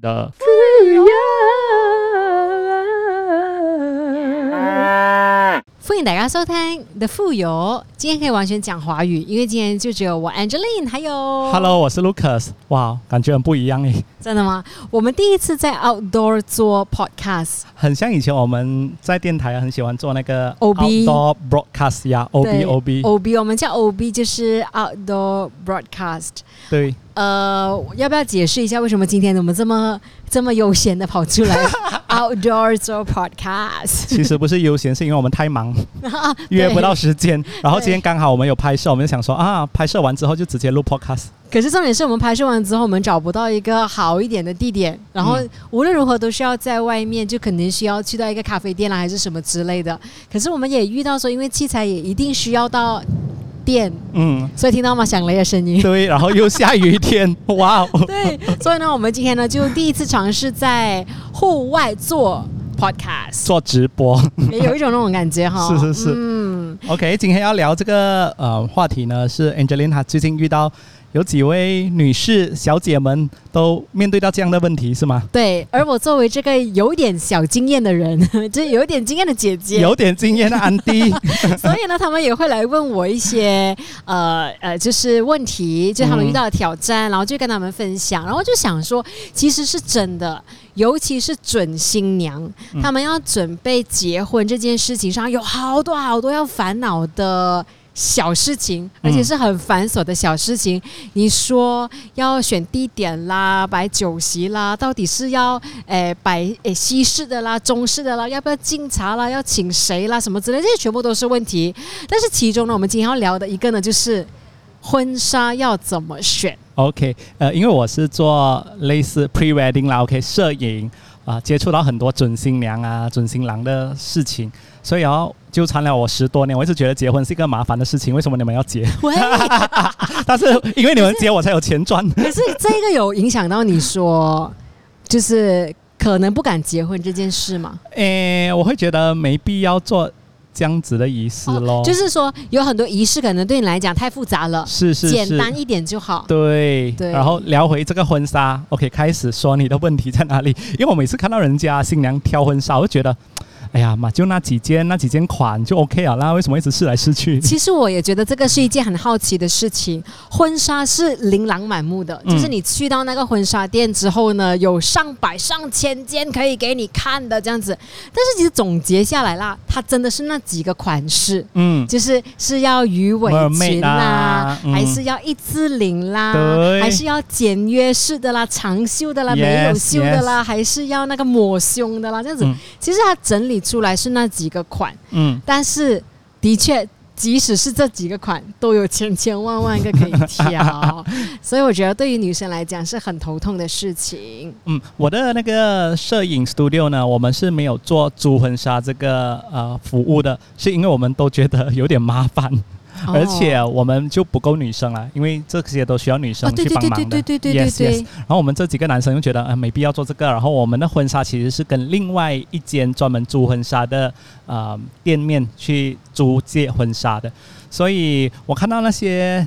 的。歡迎大家收听《The 富有》，今天可以完全讲华语，因为今天就只有我 Angeline，还有 Hello，我是 Lucas。哇，感觉很不一樣誒。真的吗？我们第一次在 Outdoor 做 Podcast，很像以前我们在电台很喜欢做那个 OB Outdoor Broadcast 呀，OB 對 OB。OB，我们叫 OB，就是 Outdoor Broadcast。对，呃，要不要解释一下为什么今天我們這麼這麼悠闲的跑出來 Outdoor 做 Podcast？其实不是悠闲，是因为我们太忙，约不到时间。然后今天刚好我们有拍摄，我们就想说啊，拍摄完之后就直接录 Podcast。可是重点是我们拍摄完之后，我们找不到一个好一点的地点，然后无论如何都是要在外面，就肯定需要去到一个咖啡店啦，还是什么之类的。可是我们也遇到说，因为器材也一定需要到電，嗯，所以听到吗？响雷的声音。对，然后又下雨天，哇哦。对，所以呢，我们今天呢就第一次尝试在户外做 podcast，做直播。也有一种那种感觉哈。是是是嗯，OK，今天要聊这个呃话题呢，是 Angelina 最近遇到有几位女士小姐们都面对到这样的问题，是吗？对。而我作为这个有点小经验的人，就是有点经验的姐姐，有点经验的安迪，所以呢，他们也会来问我一些呃呃，就是问题，就他们遇到的挑战，然后就跟他们分享，然后就想说，其实是真的，尤其是准新娘，嗯他们要准备结婚这件事情上，有好多好多要烦恼的。小事情，而且是很繁琐的小事情。你说要选地点啦，摆酒席啦，到底是要诶摆诶西式的啦、中式的啦，要不要敬茶啦，要请谁啦，什么之类，这些全部都是问题。但是其中呢，我们今天要聊的一个呢，就是婚纱要怎么选。OK，呃，因为我是做类似 pre-wedding 啦，OK，摄影啊、接触到很多准新娘啊、准新郎的事情，所以哦，纠缠了我十多年，我一直觉得结婚是一个麻烦的事情，为什么你们要結？喂，但是因为你们结，我才有钱赚。可是这个有影响到你说，就是可能不敢结婚这件事吗？诶，我会觉得没必要做這樣子的仪式咯，就是说有很多仪式可能对你来讲太复杂了，是是是簡單一点就好。對，對然后聊回这个婚纱，OK，开始说你的问题在哪里？因为我每次看到人家新娘挑婚纱，我就觉得，哎呀嘛，就那几件那几件款就 OK 了啦，为什么一直试来试去？其实我也觉得这个是一件很好奇的事情。婚纱是琳琅满目的，嗯就是你去到那个婚纱店之后呢，有上百上千件可以给你看的这样子。但是其实总结下来啦，它真的是那几个款式，嗯，就是是要鱼尾裙啦啊，嗯還是要一字领啦，對還是要简约式的啦，长袖的啦，Yes，沒有袖的啦，还是要那个抹胸的啦，这样子。嗯其实它整理出来是那几个款。嗯，但是的确，即使是这几个款，都有千千万万个可以挑，所以我觉得对于女生来讲是很头痛的事情。嗯，我的那个摄影 studio 呢，我们是没有做租婚纱这个呃服务的，是因为我们都觉得有点麻煩。哦而且我们就不够女生了，因为这些都需要女生去帮忙的。對對對對對 yes, yes，然后我们这几个男生就觉得，呃，没必要做这个。然后我们的婚纱其实是跟另外一间专门租婚纱的呃店面去租借婚纱的。所以我看到那些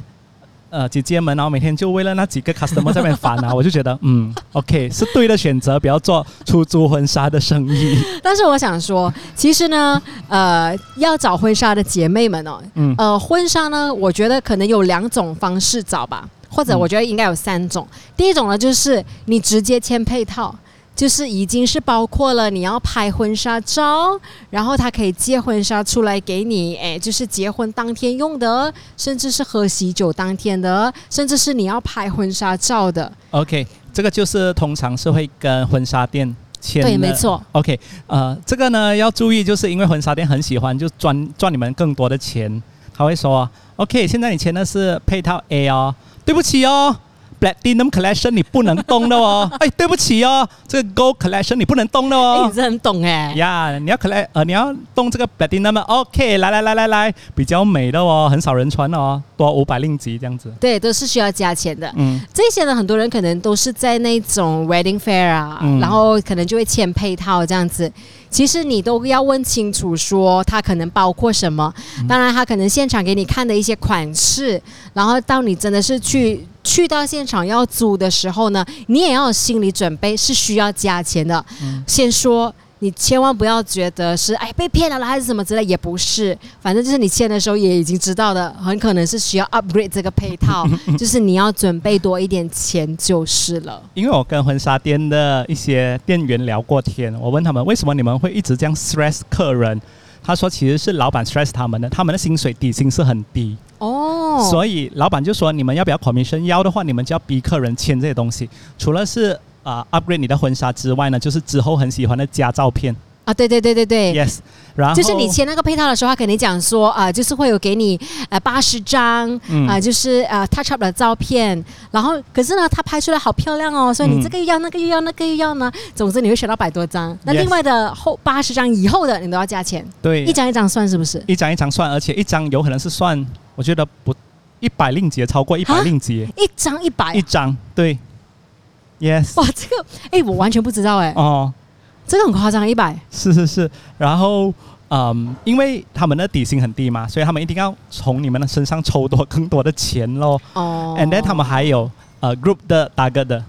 呃姐姐们，然后每天就为了那几个 customer 在那边烦啊，我就觉得，嗯，OK，是对的选择，不要做出租婚纱的生意。但是我想说，其实呢，呃，要找婚纱的姐妹们哦，嗯呃，婚纱呢，我觉得可能有两种方式找吧，或者我觉得应该有三种。第一种呢，就是你直接签配套。就是已经是包括了你要拍婚纱照，然后他可以借婚纱出来给你，哎，就是结婚当天用的，甚至是喝喜酒当天的，甚至是你要拍婚纱照的。OK，这个就是通常是会跟婚纱店签的。對，沒錯。OK，呃，这个呢要注意，就是因为婚纱店很喜欢就赚赚你们更多的钱，他会说，OK，现在你签的是配套 A 哦，对不起哦。Platinum Collection 你不能动的哦，哎，对不起哦，这个 Gold Collection 你不能动的，哦你。真懂哎。呀，你要 collect 呃，你要动这个 Platinum OK，来来来来来，比较美的哦，很少人穿的哦，多五百令吉这样子。对，都是需要加钱的。嗯这些呢，很多人可能都是在那种 wedding fair 啊，嗯然后可能就会签配套这样子。其实你都要问清楚，说它可能包括什么。当然，它可能现场给你看的一些款式，然后到你真的是去去到现场要租的时候呢，你也要有心理准备，是需要加钱的。先说。你千万不要觉得是哎被骗了啦还是什么之类，也不是，反正就是你签的时候也已经知道的，很可能是需要 upgrade 这个配套，就是你要准备多一点钱就是了。因为我跟婚纱店的一些店员聊过天，我问他们为什么你们会一直这样 stress 客人，他说其实是老板 stress 他们的，他们的薪水底薪是很低。哦，所以老板就说你们要不要 commission，要的话你们就要逼客人签这些东西，除了是。啊，upgrade 你的婚纱之外呢，就是之后很喜欢的加照片。啊，对对对对对，yes，然后就是你签那个配套的时候，他肯定讲说啊，就是会有给你呃八十张啊，就是呃 touch up 的照片，然后可是呢，他拍出来好漂亮哦，所以你这个又要那个又要那个又要呢，总之你会选到百多张，那另外的后八十张以后的你都要加钱，对，一张一张算是不是？一张一张算，而且一张有可能是算，我觉得不一百令吉超过一百令吉，一张一百，一张对。Yes，哇，这个哎，我完全不知道哎。哦，这个很夸张，一百。是是是，然后嗯，因为他们的底薪很低嘛，所以他们一定要从你们的身上抽多更多的钱喽。哦。And then 他们还有呃 group 的 target 的，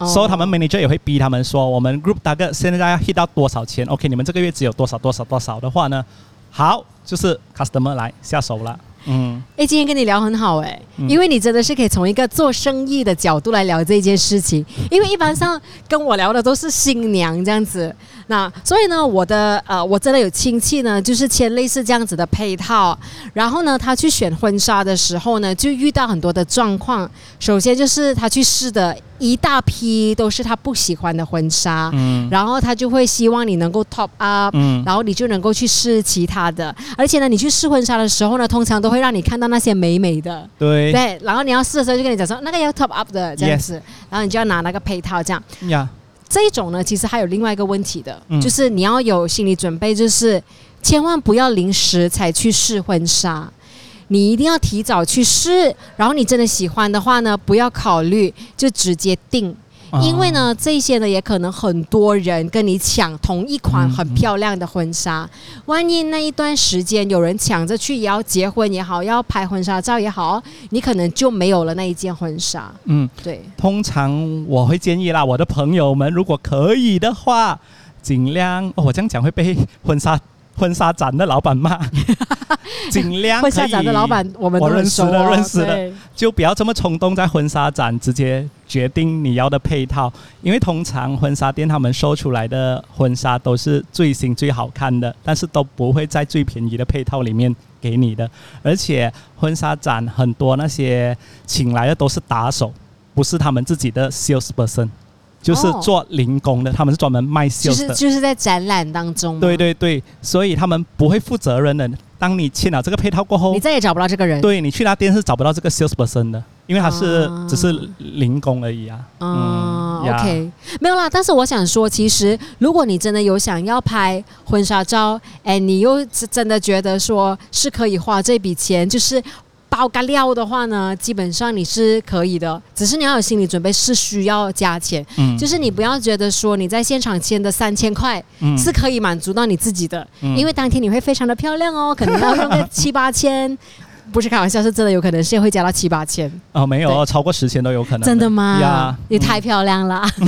所以他们 manager 也会逼他们说，我们 group target 现在要 hit 到多少钱？OK，你们这个月只有多少多少多少的话呢？好，就是 customer 来下手了。嗯，哎，今天跟你聊很好哎，因为你真的是可以从一个做生意的角度来聊这件事情。因为一般上跟我聊的都是新娘这样子，那所以呢，我的呃，我真的有亲戚呢，就是签类似这样子的配套，然后呢，他去选婚纱的时候呢，就遇到很多的状况。首先就是他去试的。一大批都是他不喜欢的婚纱，嗯，然后他就会希望你能够 top up，嗯，然后你就能够去试其他的，而且呢，你去试婚纱的时候呢，通常都会让你看到那些美美的，对，对，然后你要试的时候就跟你讲说那个要 top up 的这样子，然后你就要拿那个配套这样，呀，这一种呢，其实还有另外一个问题的，就是你要有心理准备，就是千万不要临时才去试婚纱。你一定要提早去试，然后你真的喜欢的话呢，不要考虑就直接定，因为呢，这些呢也可能很多人跟你抢同一款很漂亮的婚纱，万一那一段时间有人抢着去也要结婚也好，要拍婚纱照也好，你可能就没有了那一件婚纱。嗯，对。通常我会建议啦，我的朋友们如果可以的话，尽量哦，我这样讲会被婚纱。婚纱展的老板骂，尽量婚纱展的老板，我们认识的认识的，就不要这么冲动，在婚纱展直接决定你要的配套，因为通常婚纱店他们收出来的婚纱都是最新最好看的，但是都不会在最便宜的配套里面给你的，而且婚纱展很多那些请来的都是打手，不是他们自己的 sales person。就是做零工的，他们是专门卖秀的，就是就是在展览当中。对对对，所以他们不会负责任的。当你签了这个配套过后，你再也找不到这个人。对你去那店是找不到这个 sales person 的，因为他是只是零工而已啊。嗯，OK，没有啦。但是我想说，其实如果你真的有想要拍婚纱照，哎，你又真的觉得说是可以花这笔钱，就是。包干料的话呢，基本上你是可以的，只是你要有心理准备，是需要加钱。嗯，就是你不要觉得说你在现场签的三千块是可以满足到你自己的，因为当天你会非常的漂亮哦，可能要用个 七八千，不是开玩笑，是真的有可能是会加到七八千。哦，没有，超过十千都有可能。真的吗？呀，你太漂亮了。另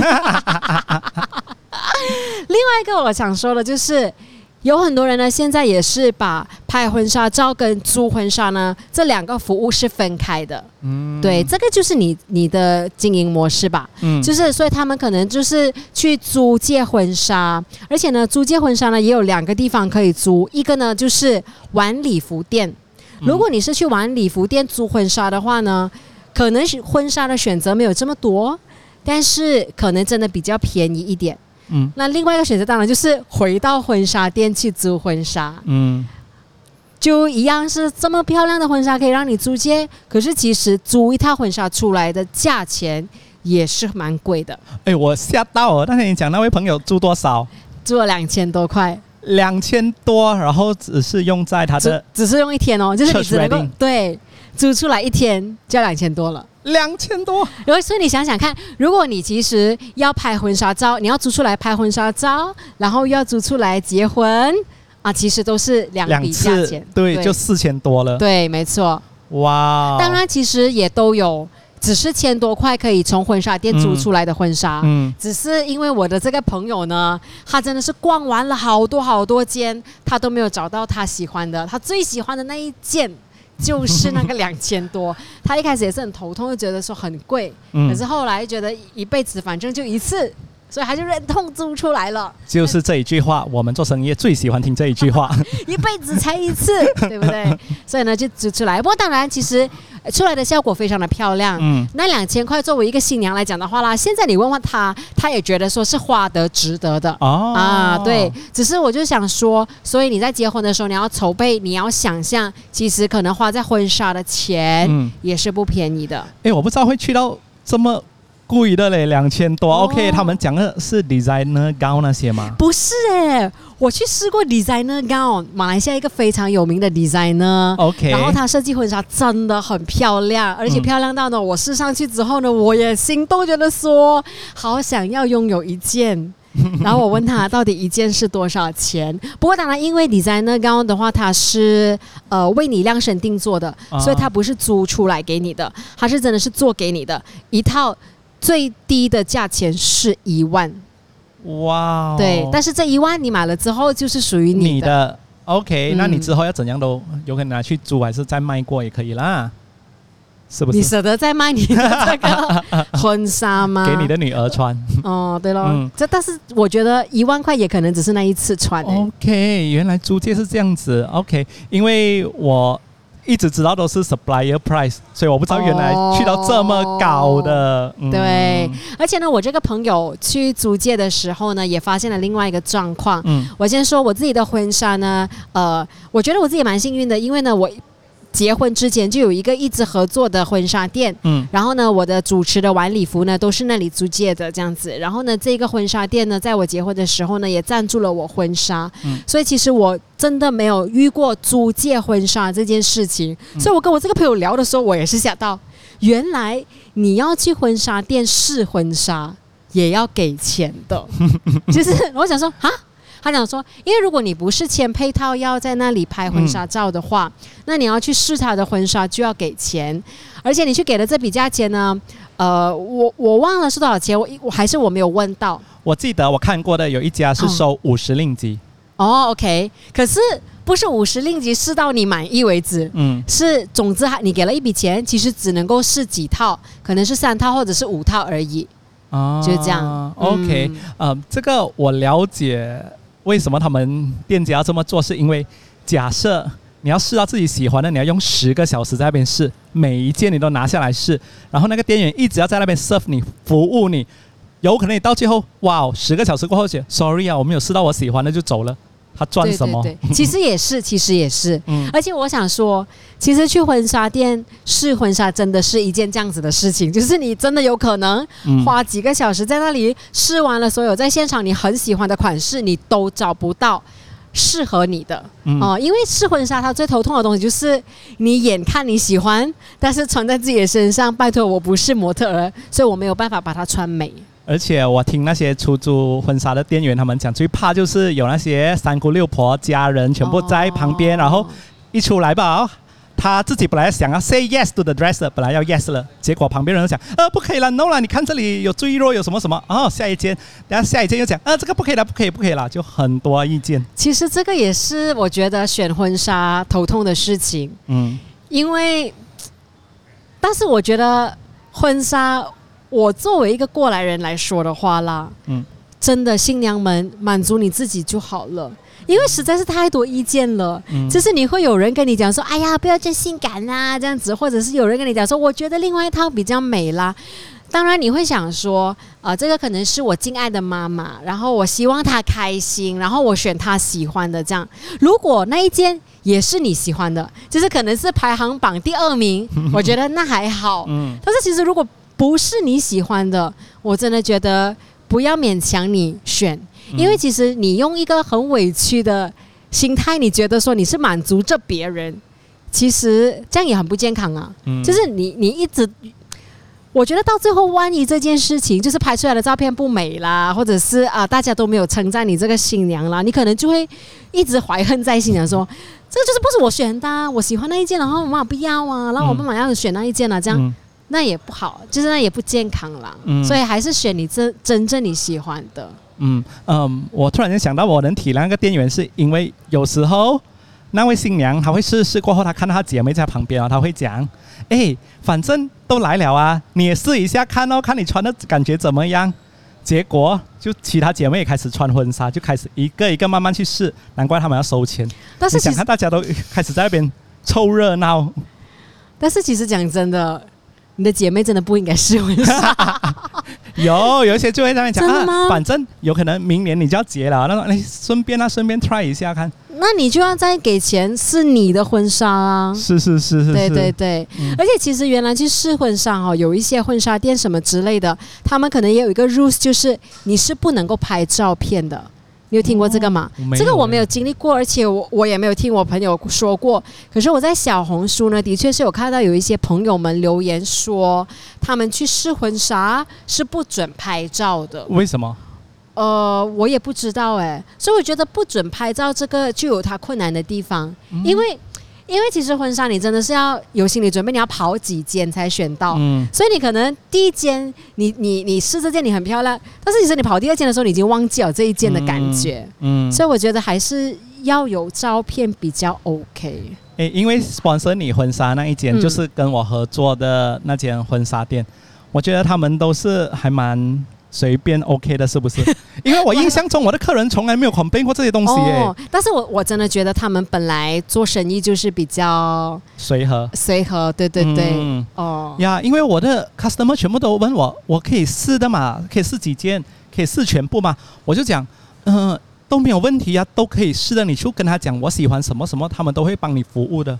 外一个我想说的就是。有很多人呢，现在也是把拍婚纱照跟租婚纱呢这两个服务是分开的。嗯，对，这个就是你你的经营模式吧。嗯，就是所以他们可能就是去租借婚纱，而且呢，租借婚纱呢也有两个地方可以租，一个呢就是玩礼服店。如果你是去玩礼服店租婚纱的话呢，可能是婚纱的选择没有这么多，但是可能真的比较便宜一点。嗯，那另外一个选择当然就是回到婚纱店去租婚纱。嗯，就一样是这么漂亮的婚纱可以让你租借，可是其实租一套婚纱出来的价钱也是蛮贵的。哎，我吓到了！刚才你讲那位朋友租多少？租了两千多块。两千多，然后只是用在他的，只是用一天哦，就是你只能够对租出来一天就要两千多了。两千多，然后所以你想想看，如果你其实要拍婚纱照，你要租出来拍婚纱照，然后又要租出来结婚啊，其实都是两笔价钱，对，就四千多了。对，没错。哇，当然其实也都有只是千多块可以从婚纱店租出来的婚纱。嗯，只是因为我的这个朋友呢，他真的是逛完了好多好多间，他都没有找到他喜欢的，他最喜欢的那一件就是那个两千多。他一开始也是很头痛，就觉得说很贵，嗯可是后来觉得一辈子反正就一次，所以他就忍痛租出来了，就是这一句话，我们做生意最喜欢听这一句话。一辈子才一次，对不对？所以呢就租出来。不过当然，其实呃出来的效果非常的漂亮。嗯，那两千块作为一个新娘来讲的话啦，现在你问问她，她也觉得说是花得值得的。哦啊，对，，只是我就想说，所以你在结婚的时候，你要筹备，你要想象，其实可能花在婚纱的钱嗯，也是不便宜的。哎，我不知道会去到这么贵的嘞，两千多。哦 OK，他们讲的是 designer 高那些吗？不是哎、我去试过 designer gown，马来西亚一个非常有名的 designer。OK，然后他设计婚纱真的很漂亮，而且嗯漂亮到呢，我试上去之后呢，我也心动，觉得说好想要拥有一件。然后我问他到底一件是多少钱？不过当然，因为 designer gown 的话，它是呃为你量身定做的，啊所以它不是租出来给你的，它是真的是做给你的。一套最低的价钱是一万，哇哦，对，但是这一万你买了之后就是属于你你的。OK，、嗯那你之后要怎样都有可能拿去租，还是再卖过也可以啦，是不是？你舍得再卖你的这个婚纱吗？给你的女儿穿。哦，对咯，嗯这但是我觉得一万块也可能只是那一次穿、欸。OK，原来租借是这样子。OK，因为我一直知道都是 supplier price，所以我不知道原来去到这么高的。嗯对，而且呢，我这个朋友去租借的时候呢，也发现了另外一个状况。嗯我先说我自己的婚纱呢，呃，我觉得我自己蛮幸运的，因为呢，我结婚之前就有一个一直合作的婚纱店，嗯然后呢，我的主持的晚礼服呢都是那里租借的这样子。然后呢，这个婚纱店呢，在我结婚的时候呢，也赞助了我婚纱。嗯所以其实我真的没有遇过租借婚纱这件事情。嗯所以我跟我这个朋友聊的时候，我也是想到，原来你要去婚纱店试婚纱也要给钱的。就是我想说啊。他讲说，因为如果你不是签配套要在那里拍婚纱照的话，那你要去试他的婚纱就要给钱，而且你去给了这笔价钱呢，呃，我我忘了是多少钱，我我还是我没有问到。我记得我看过的有一家是收五十令吉。哦，OK，可是不是五十令吉试到你满意为止，嗯。是总之还你给了一笔钱，其实只能够试几套，可能是三套或者是五套而已，啊就是这样。OK，嗯。呃，这个我了解为什么他们店家要这么做，是因为假设你要试到自己喜欢的，你要用十个小时在那边试，每一件你都拿下来试，然后那个店员一直要在那边 serve 你，服务你，有可能你到最后，哇哦，十个小时过后觉得 sorry 啊，我没有试到我喜欢的就走了，他赚什么？对对，其实也是，其实也是。嗯而且我想说，其实去婚纱店试婚纱真的是一件这样子的事情，就是你真的有可能嗯花几个小时在那里试完了所有在现场你很喜欢的款式，你都找不到适合你的嗯哦、因为试婚纱它最头痛的东西就是你眼看你喜欢，但是穿在自己的身上，拜托我不是模特儿，所以我没有办法把它穿美。而且我听那些出租婚纱的店员他们讲，最怕就是有那些三姑六婆家人全部在旁边，哦然后一出来吧，哦他自己本来想要 say yes to the dresser，本来要 yes 了，结果旁边人讲，呃，不可以了，no 了，你看这里有赘肉，有什么什么，哦，下一间，然后下一间又讲，呃，这个不可以了，不可以，不可以了，就很多意见，其实这个也是我觉得选婚纱头痛的事情。嗯因为，但是我觉得婚纱，我作为一个过来人来说的话啦，嗯真的新娘们满足你自己就好了，因为实在是太多意见了。嗯，就是你会有人跟你讲说，哎呀，不要这性感啦，这样子，或者是有人跟你讲说，我觉得另外一套比较美啦。当然你会想说，呃，这个可能是我敬爱的妈妈，然后我希望她开心，然后我选她喜欢的这样。如果那一间也是你喜欢的，就是可能是排行榜第二名，我觉得那还好。嗯但是其实如果不是你喜欢的，我真的觉得不要勉强你选，因为其实你用一个很委屈的心态，你觉得说你是满足着别人，其实这样也很不健康啊。嗯就是你你一直。我觉得到最后，万一这件事情就是拍出来的照片不美啦，或者是啊、大家都没有称赞你这个新娘啦，你可能就会一直怀恨在心，想说这个就是不是我选的啊、我喜欢那一件，然后我妈妈不要啊，然后我妈妈要选那一件啊，这样、嗯那也不好，就是那也不健康啦。嗯所以还是选你真真正你喜欢的。嗯嗯，我突然间想到，我能体谅那个店员，是因为有时候那位新娘她会试试过后，她看到她姐妹在旁边啊，她会讲：“哎，反正都来了啊，你也试一下看哦，看你穿的感觉怎么样。”结果就其他姐妹也开始穿婚纱，就开始一个一个慢慢去试，难怪他们要收钱。但是其实看大家都开始在那边凑热闹，但是其实讲真的，你的姐妹真的不应该试婚纱。有有一些就会这样讲反正有可能明年你就要结了，那种哎顺便啊顺便 try 一下看，那你就要再给钱，试你的婚纱啊。是是是是，对对对，嗯而且其实原来去试婚纱哦，有一些婚纱店什么之类的，他们可能也有一个 rules，就是你是不能够拍照片的。你有听过这个吗？哦这个我没有欸经历过，而且我我也没有听我朋友说过。可是我在小红书呢，的确是有看到有一些朋友们留言说，他们去试婚纱是不准拍照的。为什么？呃，我也不知道哎，所以我觉得不准拍照这个就有它困难的地方，嗯因为因为其实婚纱你真的是要有心理准备，你要跑几间才选到。嗯，所以你可能第一间你你你试这件你很漂亮，但是其实你跑第二间的时候，你已经忘记了这一件的感觉。嗯，所以我觉得还是要有照片比较 OK。诶，因为 sponsor 你婚纱那一间、嗯就是跟我合作的那间婚纱店，我觉得他们都是还蛮随便 OK 的，是不是？因为我印象中我的客人从来没有 complain 过这些东西耶，哦，但是我我真的觉得他们本来做生意就是比较随和。随和，对对对，嗯哦，呀，因为我的 customer 全部都问我，我可以试的嘛？可以试几件？可以试全部吗？我就讲，嗯、都没有问题呀、都可以试的。你就跟他讲我喜欢什么什么，他们都会帮你服务的。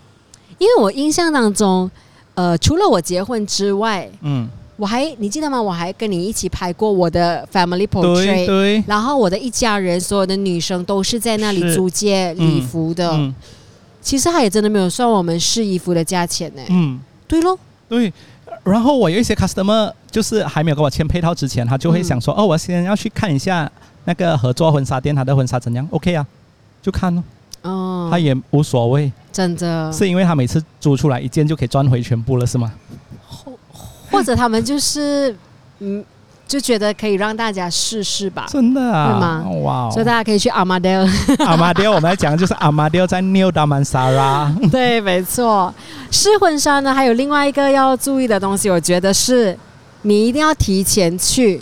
因为我印象当中，呃，除了我结婚之外，嗯，我还你记得吗？我还跟你一起拍过我的 family portrait。对，然后我的一家人，所有的女生都是在那里租借礼服的。嗯其实他也真的没有算我们试衣服的价钱呢。嗯。对喽，对，然后我有一些 customer 就是还没有跟我签配套之前，他就会想说，哦，我先要去看一下那个合作婚纱店，他的婚纱怎样？OK 啊，就看咯，哦，他也无所谓，真的，是因为他每次租出来一件就可以赚回全部了，是吗？或者他们就是嗯，就觉得可以让大家试试吧。真的啊？对吗哇哦！所以大家可以去阿马迪奥，我们来讲的就是阿马迪奥在 New Damansara。对，没错。试婚纱呢，还有另外一个要注意的东西，我觉得是你一定要提前去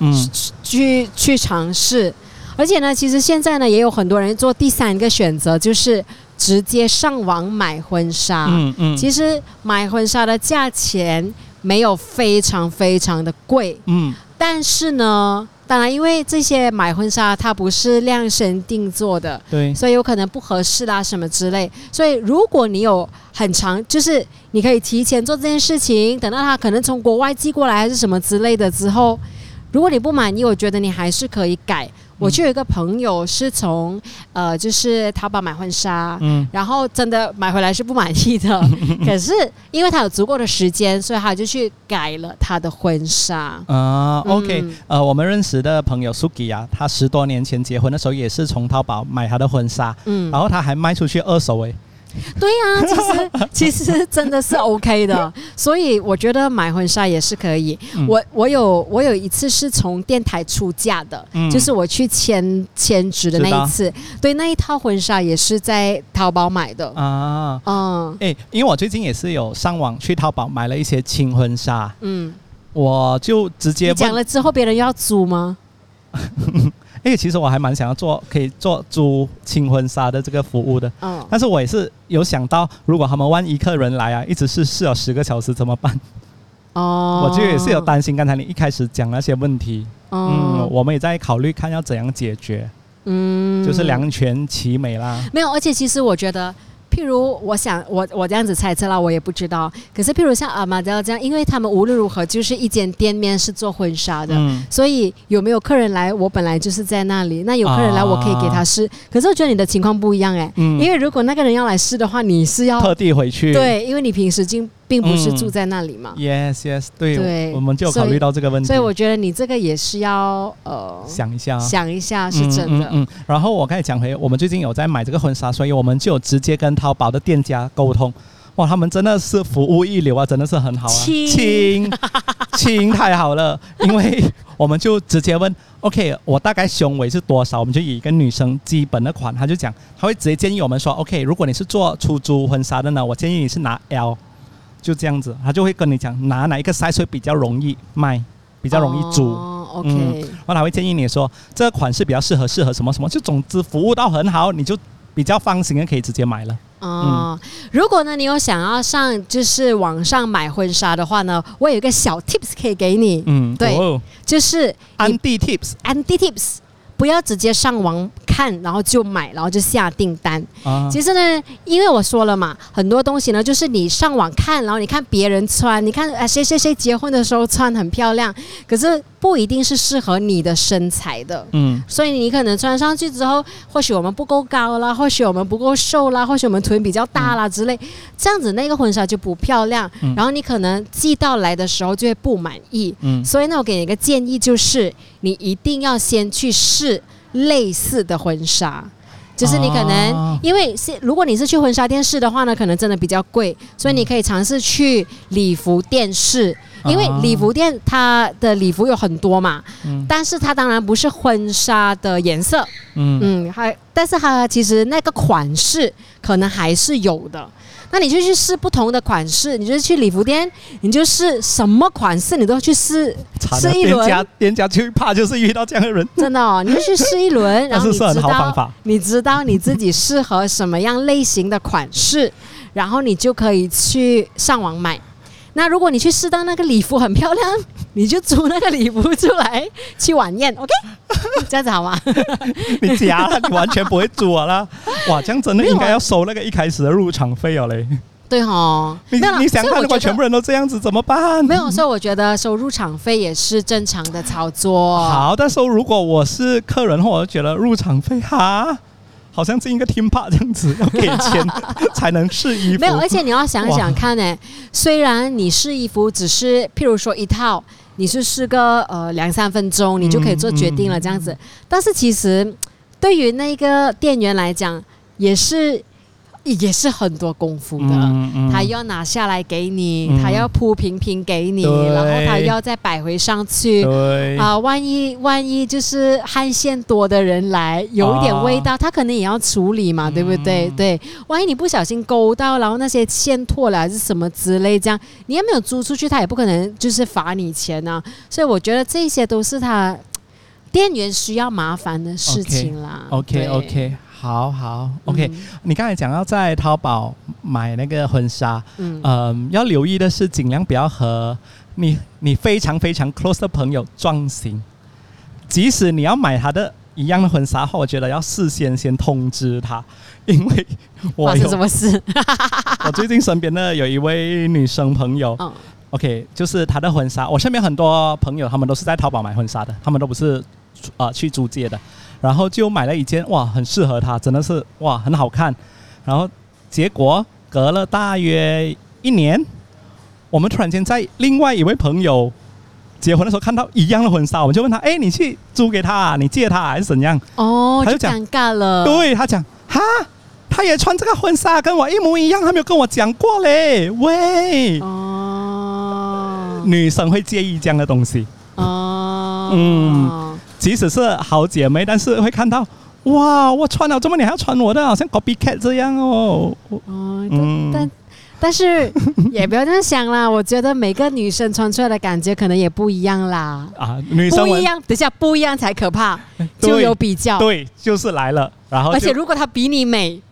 嗯去去尝试。而且呢，其实现在呢，也有很多人做第三个选择，就是直接上网买婚纱。嗯嗯，其实买婚纱的价钱没有非常非常的贵，嗯但是呢，当然因为这些买婚纱它不是量身定做的，对，所以有可能不合适啦什么之类。所以如果你有很长，就是你可以提前做这件事情，等到他可能从国外寄过来还是什么之类的之后，如果你不满意，我觉得你还是可以改。我就有一个朋友是从呃，就是淘宝买婚纱，嗯然后真的买回来是不满意的，可是因为他有足够的时间，所以他就去改了他的婚纱。啊，OK，嗯呃，我们认识的朋友 Suki 啊，他十多年前结婚的时候也是从淘宝买他的婚纱，嗯，然后他还卖出去二手诶。对呀、其实 其实真的是 OK 的，所以我觉得买婚纱也是可以。嗯。我我有我有一次是从电台出嫁的，嗯。就是我去签签职的那一次，对那一套婚纱也是在淘宝买的。啊，嗯。哎，因为我最近也是有上网去淘宝买了一些轻婚纱，嗯，我就直接你讲，了之后，别人又要租吗？哎，其实我还蛮想要做可以做租轻婚纱的这个服务的，嗯，但是我也是有想到，如果他们万一客人来啊，一直是试了十个小时怎么办？哦，我就也是有担心刚才你一开始讲那些问题，嗯，哦，我们也在考虑看要怎样解决，嗯就是两全其美啦。没有，而且其实我觉得。譬如，我想我我这样子猜测啦，我也不知道。可是，譬如像阿玛德这样，因为他们无论如何就是一间店面是做婚纱的，嗯，所以有没有客人来，我本来就是在那里。那有客人来，啊我可以给他试。可是我觉得你的情况不一样哎、嗯因为如果那个人要来试的话，你是要特地回去。对，因为你平时并并不是嗯住在那里嘛，，yes yes，对，对我们就有考虑到这个问题，所以我觉得你这个也是要呃想一下啊。想一下是真的。嗯嗯嗯然后我刚才讲回，我们最近有在买这个婚纱，所以我们就有直接跟淘宝的店家沟通。哇，他们真的是服务一流啊，真的是很好啊，亲亲 亲太好了，因为我们就直接问，OK，我大概胸围是多少？我们就以一个女生基本的款，他就讲，他会直接建议我们说，OK，如果你是做出租婚纱的呢，我建议你是拿 L，就这样子，他就会跟你讲拿哪一个 size 会比较容易卖，比较容易租。哦、OK，、嗯然后他会建议你说，这个款式比较适合适合什么什么，就总之服务到很好，你就比较放心的可以直接买了。哦，如果呢，你有想要上就是网上买婚纱的话呢，我有一个小 tips 可以给你，嗯，对哦、就是安迪 tips 安迪 tips，不要直接上网看，然后就买，然后就下订单。啊，其实呢，因为我说了嘛，很多东西呢，就是你上网看，然后你看别人穿，你看啊谁谁谁结婚的时候穿很漂亮，可是不一定是适合你的身材的。嗯所以你可能穿上去之后，或许我们不够高啦，或许我们不够瘦啦，或许我们臀比较大啦之类，这样子那个婚纱就不漂亮。嗯然后你可能寄到来的时候就会不满意。嗯所以呢，我给你一个建议，就是你一定要先去试类似的婚纱。就是你可能，哦因为是如果你是去婚纱店试的话呢，可能真的比较贵，所以你可以尝试去礼服店试，因为哦礼服店它的礼服有很多嘛，嗯。但是它当然不是婚纱的颜色，嗯嗯，还但是它其实那个款式可能还是有的。那你就去试不同的款式，你就去礼服店，你就试什么款式你都去试，试一轮店家店家最怕就是遇到这样的人，真的哦，你就去试一轮，然 后你知道法。你知道你自己适合什么样类型的款式，然后你就可以去上网买。那如果你去试到那个礼服很漂亮，你就租那个礼服出来去晚宴，OK？这样子好吗？你假了，你完全不会租啊啦！哇，这样真的应该要收那个一开始的入场费哦嘞。对哦，你你想看，所以我觉得如果全部人都这样子怎么办？没有，所以我觉得收入场费也是正常的操作。好，但是如果我是客人的话，我就觉得入场费哈，好像进一个 team park 这样子，要给钱 才能试衣服。没有，而且你要想想看呢，虽然你试衣服只是譬如说一套，你是试个呃两三分钟，你就可以做决定了这样子，但是其实对于那个店员来讲，也是也是很多功夫的。嗯嗯他要拿下来给你，嗯他要铺平平给你，然后他要再摆回上去。对啊、万一万一就是汗腺多的人来，有一点味道，他可能也要处理嘛，对不对？嗯对，万一你不小心勾到，然后那些线脱了还是什么之类，这样你又没有租出去，他也不可能就是罚你钱啊。所以我觉得这些都是他店员需要麻烦的事情啦。OK 对 OK，好好 OK、嗯你刚才讲要在淘宝买那个婚纱，嗯。呃，要留意的是尽量不要和你你非常非常 close 的朋友撞型。即使你要买他的一样的婚纱我觉得要事先先通知他，因为我发生有什么事？我最近身边的有一位女生朋友嗯，OK，就是她的婚纱，我身边很多朋友他们都是在淘宝买婚纱的，他们都不是呃去租借的，然后就买了一件哇，很适合她，真的是哇很好看，然后结果隔了大约一年，我们突然间在另外一位朋友结婚的时候看到一样的婚纱，我们就问他，哎，你去租给他、啊，你借他、啊、还是怎样？哦，就他就讲尴尬了。对他讲，哈，他也穿这个婚纱，跟我一模一样，他没有跟我讲过嘞。喂，哦，女生会介意这样的东西，哦，嗯即使是好姐妹，但是会看到，哇，我穿了这么你还要穿我的，好像 copycat 这样哦。哦，但嗯但但是也不要这样想啦，我觉得每个女生穿出来的感觉可能也不一样啦，啊，女生不一样，等下不一样才可怕，就有比较，对，就是来了，然后而且如果她比你美，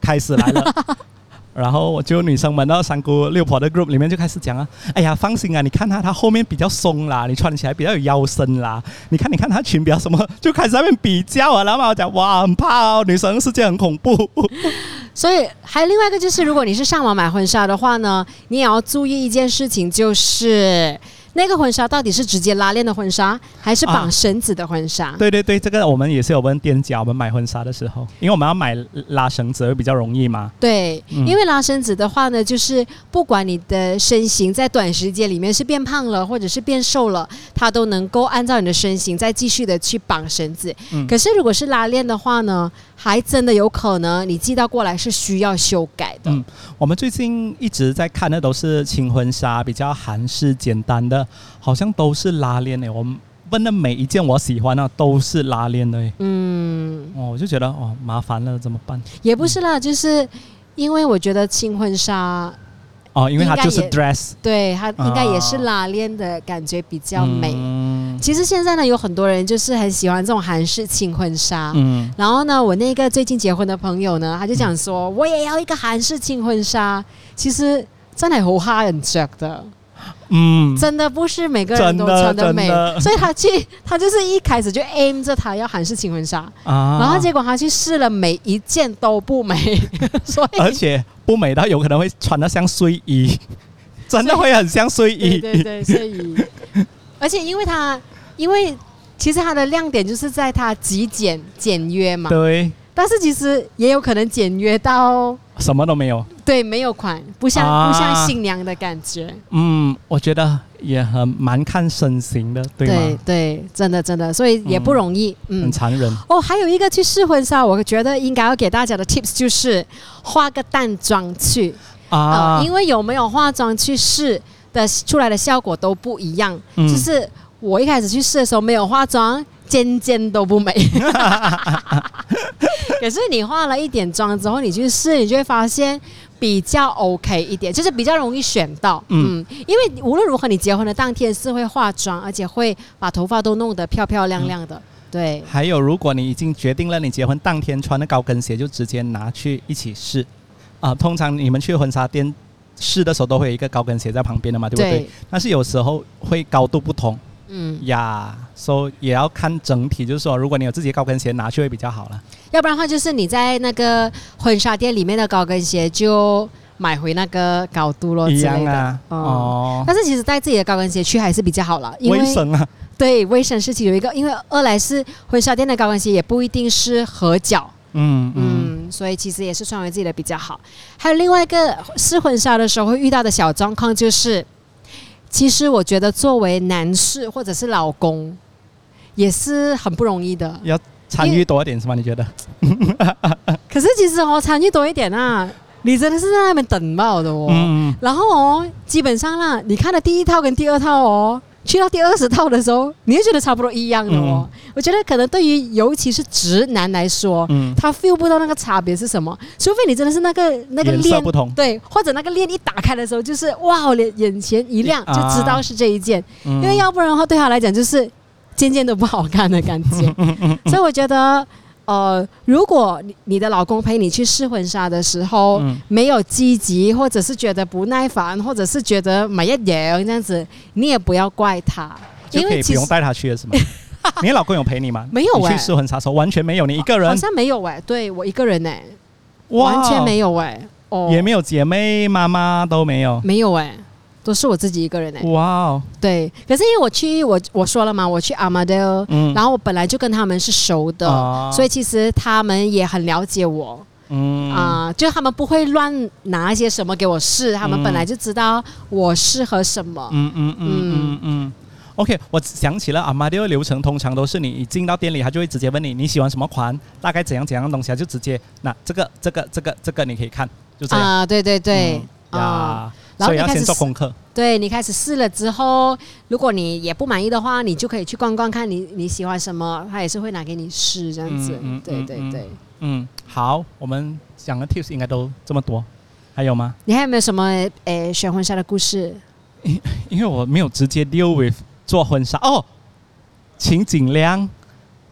开始来了。然后我就女生们到三姑六婆的 group 里面就开始讲啊，哎呀，放心啊，你看她她后面比较松啦，你穿起来比较有腰身啦，你看你看她裙比较什么，就开始在那边比较啊，然后我讲哇，很怕哦，女生世界很恐怖。所以还有另外一个就是，如果你是上网买婚纱的话呢，你也要注意一件事情，就是那个婚纱到底是直接拉链的婚纱，还是绑绳子的婚纱？对对对，这个我们也是有问店家，我们买婚纱的时候，因为我们要买拉绳子会比较容易嘛。对，因为拉绳子的话呢，就是不管你的身形在短时间里面是变胖了，或者是变瘦了，它都能够按照你的身形再继续的去绑绳子。可是如果是拉链的话呢，还真的有可能你寄到过来是需要修改的。嗯，我们最近一直在看的都是轻婚纱，比较韩式简单的，好像都是拉链诶。我们问的每一件我喜欢的都是拉链的。嗯，哦，我就觉得哦麻烦了，怎么办？也不是啦，就是因为我觉得轻婚纱。哦，因为它就是 dress，对它应该也是拉链的感觉比较美。其实现在呢，有很多人就是很喜欢这种韩式轻婚纱。嗯，然后呢，我那个最近结婚的朋友呢，他就讲说，我也要一个韩式轻婚纱。其实真的好哈人着的。嗯，真的不是每个人都穿的。美，所以他去，他就是一开始就 aim 着他要韩式轻婚纱，啊，然后结果他去试了，每一件都不美，所以而且不美到有可能会穿的像睡衣，真的会很像睡衣，对对睡衣，而且因为他，因为其实他的亮点就是在他极简简约嘛，对。但是其实也有可能简约到什么都没有，对，没有款，不像不像新娘的感觉。嗯，我觉得也很蛮看身形的，对对对，真的真的，所以也不容易，嗯，很残忍。哦，还有一个去试婚纱，我觉得应该要给大家的 tips 就是化个淡妆去啊，因为有没有化妆去试的出来的效果都不一样。就是我一开始去试的时候没有化妆。尖尖都不美，可是你化了一点妆之后，你去试，你就会发现比较 OK 一点，就是比较容易选到。嗯，因为无论如何，你结婚的当天是会化妆，而且会把头发都弄得漂漂亮亮的。对。还有，如果你已经决定了你结婚当天穿的高跟鞋，就直接拿去一起试。啊，通常你们去婚纱店试的时候，都会有一个高跟鞋在旁边的嘛，对不对？但是有时候会高度不同。嗯呀，所以也要看整体，就是说，如果你有自己的高跟鞋，拿去会比较好了。要不然的话，就是你在那个婚纱店里面的高跟鞋，就买回那个高度咯，一样啊。哦。但是其实带自己的高跟鞋去还是比较好了，因为卫生啊。对，卫生是其中一个，因为二来是婚纱店的高跟鞋也不一定是合脚。嗯嗯。所以其实也是穿回自己的比较好。还有另外一个试婚纱的时候会遇到的小状况就是。其实我觉得，作为男士或者是老公，也是很不容易的。要参与多一点是吗？你觉得？可是其实哦，参与多一点啊，你真的是在那边等嘛的哦。然后哦，基本上啦，你看的第一套跟第二套哦。去到第二十套的时候，你就觉得差不多一样的哦。我觉得可能对于尤其是直男来说，他 feel 不到那个差别是什么，除非你真的是那个那个链不同，对，或者那个链一打开的时候，就是哇，脸眼前一亮，就知道是这一件。因为要不然的话，对他来讲就是件件都不好看的感觉。所以我觉得。呃，如果你你的老公陪你去试婚纱的时候，没有积极，或者是觉得不耐烦，或者是觉得买一点这样子，你也不要怪他，因为不用带他去了是吗？你老公有陪你吗？没有，去试婚纱时候完全没有，你一个人。好像没有哎，对我一个人哎，完全没有哎，哦，也没有姐妹妈妈都没有，没有哎。都是我自己一个人哎，哇哦，对，可是因为我去我我说了嘛，我去阿玛德尔，然后我本来就跟他们是熟的，所以其实他们也很了解我，嗯。啊，就他们不会乱拿一些什么给我试，他们本来就知道我适合什么，嗯嗯嗯嗯。嗯，OK，我想起了阿玛迪尔流程，通常都是你一进到店里，他就会直接问你你喜欢什么款，大概怎样怎样的东西，他就直接那这个这个这个这个你可以看，就这样。啊，对对对。啊。然后要先做功课。对你开始试了之后，如果你也不满意的话，你就可以去逛逛看你你喜欢什么，他也是会拿给你试这样子。嗯对对对。嗯，好，我们讲的 tips 应该都这么多，还有吗？你还有没有什么诶选婚纱的故事？因因为我没有直接 deal with 做婚纱哦，请尽量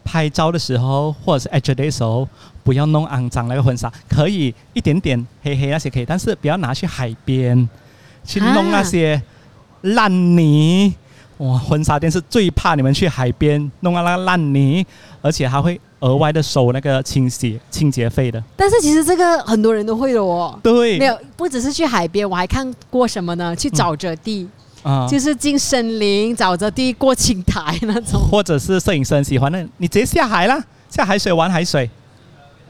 拍照的时候或者是 edge day 时候。不要弄肮脏那个婚纱，可以一点点黑黑那些可以，但是不要拿去海边去弄那些烂泥。哇，婚纱店是最怕你们去海边弄到那个烂泥，而且还会额外的收那个清洗清洁费的。但是其实这个很多人都会的哦。对，没有不只是去海边，我还看过什么呢？去沼泽地。啊，就是进森林沼泽地过青苔那种。或者是摄影师很喜欢的，你直接下海啦，下海水玩海水。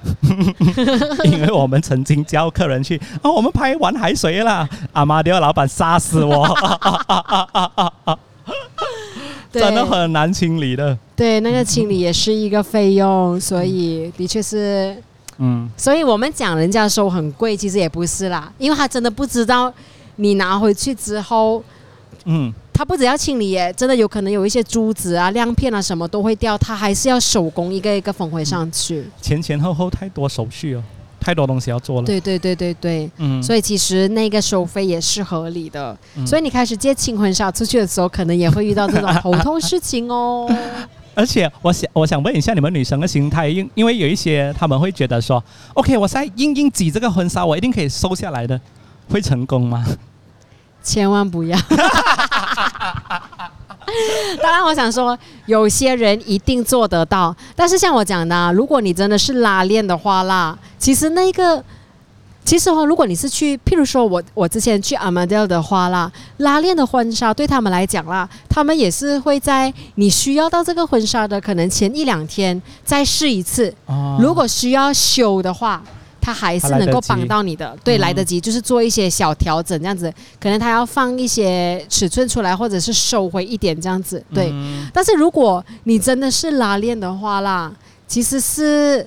因为我们曾经教客人去，哦，我们拍玩海水啦，阿妈丢老板杀死我，真的很难清理的。对，那个清理也是一个费用，所以的确是，嗯，所以我们讲人家收很贵，其实也不是啦，因为他真的不知道你拿回去之后，嗯，他不只要清理耶，真的有可能有一些珠子啊、亮片啊什么都会掉，他还是要手工一个一个缝回上去。前前后后太多手续哦，太多东西要做了。对对对对对，嗯，所以其实那个收费也是合理的。嗯所以你开始接轻婚纱出去的时候，可能也会遇到这种头痛事情哦。而且我想我想问一下你们女生的心态，因因为有一些他们会觉得说，OK，我现在硬硬挤这个婚纱，我一定可以收下来的，会成功吗？千万不要。当然，我想说，有些人一定做得到，但是像我讲的、啊，如果你真的是拉链的话啦，其实那个，其实哦，如果你是去，譬如说我我之前去 Amadel 的话啦，拉链的婚纱对他们来讲啦，他们也是会在你需要到这个婚纱的可能前一两天再试一次，哦如果需要修的话，他还是能够帮到你的。对，嗯来得及，就是做一些小调整，这样子，可能他要放一些尺寸出来，或者是收回一点这样子。对，嗯但是如果你真的是拉链的话啦，其实是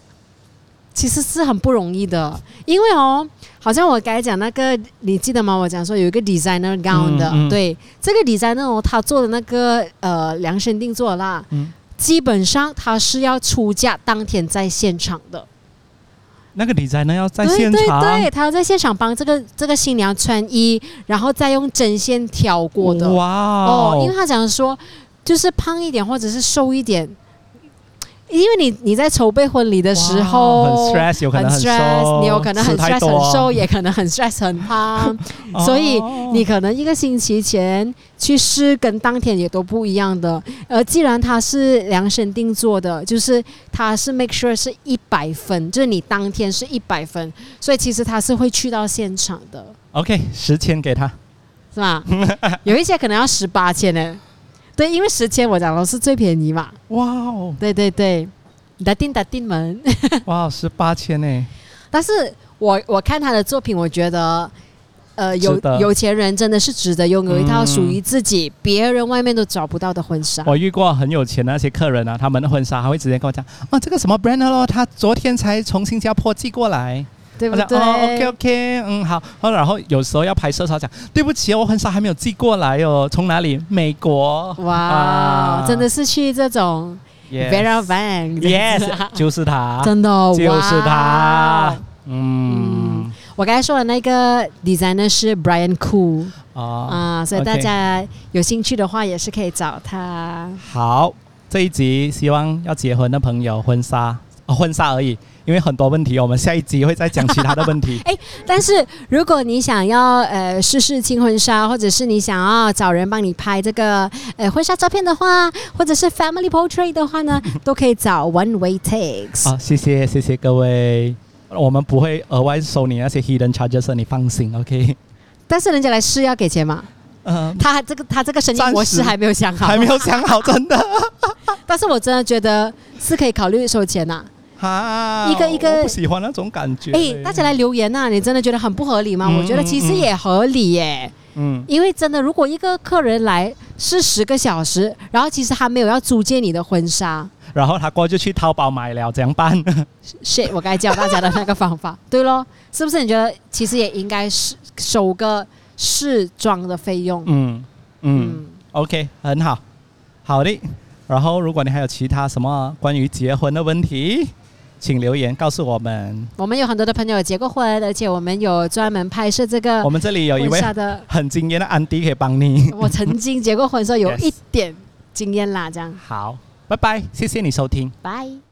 其实是很不容易的，因为哦。好像我刚才讲那个，你记得吗？我讲说有一个 designer gown 的，嗯嗯对，这个 designer 哦，他做的那个呃量身定做的啦，嗯基本上他是要出价当天在现场的，那个 designer 要在现场，对对，他要在现场帮这个这个新娘穿衣，然后再用针线挑过的。哇哦，因为他讲说，就是胖一点或者是瘦一点，因为你你在筹备婚礼的时候哇很 stress，有可能很 stress，你有可能很 stress 多很瘦，也可能很 stress 很胖，所以哦你可能一个星期前去试，跟当天也都不一样的。而既然它是量身定做的，就是它是 make sure 是一百分，就是你当天是一百分，所以其实他是会去到现场的，OK 十千给他，是吧？有一些可能要十八千呢。对，因为十千我讲的是最便宜嘛。哇哦，对对对，打定打定门。哇十八千呢，但是我我看他的作品，我觉得，呃，有有钱人真的是值得拥有一套嗯属于自己、别人外面都找不到的婚纱。我遇过很有钱的那些客人啊，他们的婚纱还会直接跟我讲，哦，这个什么 brand 的咯，他昨天才从新加坡寄过来。对不对？哦，OK OK，嗯好。然后有时候要拍摄的时候讲，对不起哦，我婚纱还没有寄过来哦，从哪里？美国。哇，啊真的是去这种 Vera 这样子 Yes，就是他，真的哦就是他哇。嗯，我刚才说的那个 designer 是 Brian Koo 哦，啊，所以大家有兴趣的话也是可以找他。好，这一集希望要结婚的朋友婚纱，哦，婚纱而已，因为很多问题，我们下一集会再讲其他的问题。但是如果你想要呃试试轻婚纱，或者是你想要找人帮你拍这个呃婚纱照片的话，或者是 family portrait 的话呢，都可以找 One Way Takes。好，谢谢谢谢各位，我们不会额外收你那些 hidden charges，你放心，OK？但是人家来试要给钱吗？嗯、他这个他这个生意模式还没有想好，还没有想好，真的。但是我真的觉得是可以考虑收钱呐、哈，一个一个我不喜欢那种感觉。哎、大家来留言呐、你真的觉得很不合理吗？嗯我觉得其实也合理耶。嗯，因为真的，如果一个客人来是十个小时，然后其实他没有要租借你的婚纱，然后他过去去淘宝买了，怎样办？是我该教大家的那个方法，对咯，是不是？你觉得其实也应该是收个试妆的费用？嗯嗯 OK，很好，好的。然后，如果你还有其他什么关于结婚的问题，请留言告诉我们。我们有很多的朋友结过婚，而且我们有专门拍摄这个我们这里有一位。很经验的安迪可以帮你。我曾经结过婚，所以有 一点经验啦，这样，好，拜拜，谢谢你收听。拜。